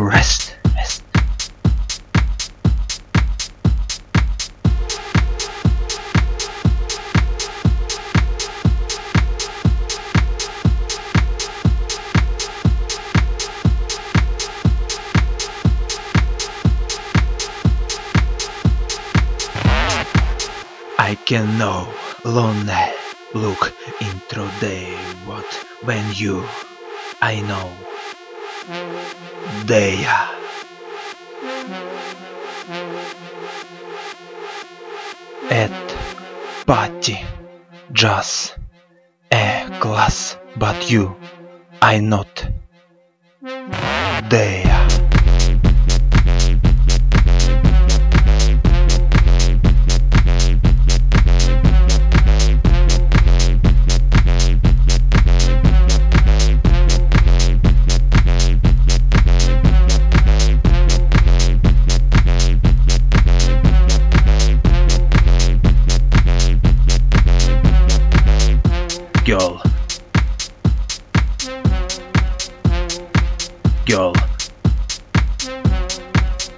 Rest, rest. I can no longer look into the what when you I know are at party just a class but you I not. There girl girl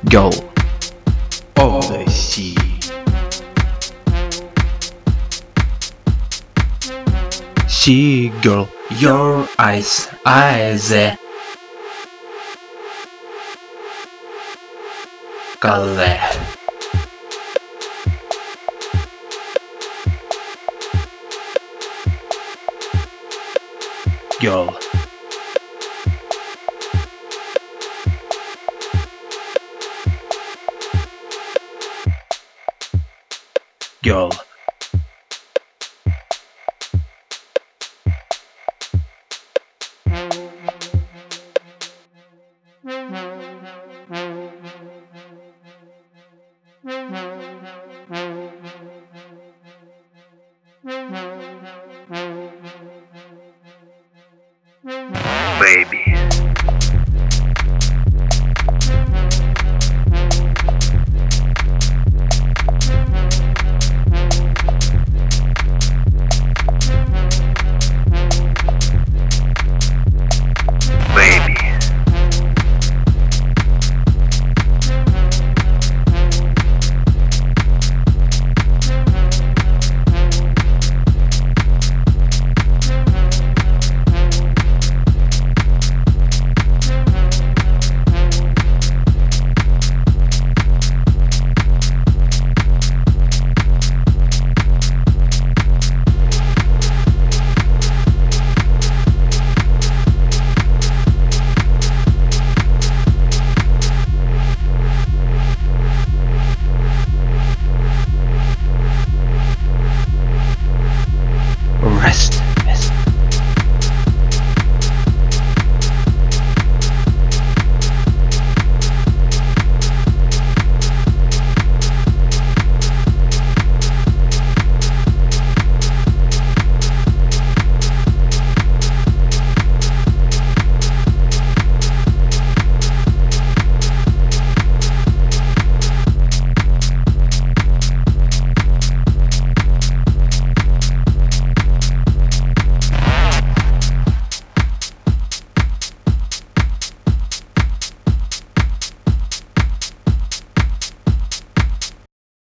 girl of the sea sea girl. Your eyes eyes the color girl girl baby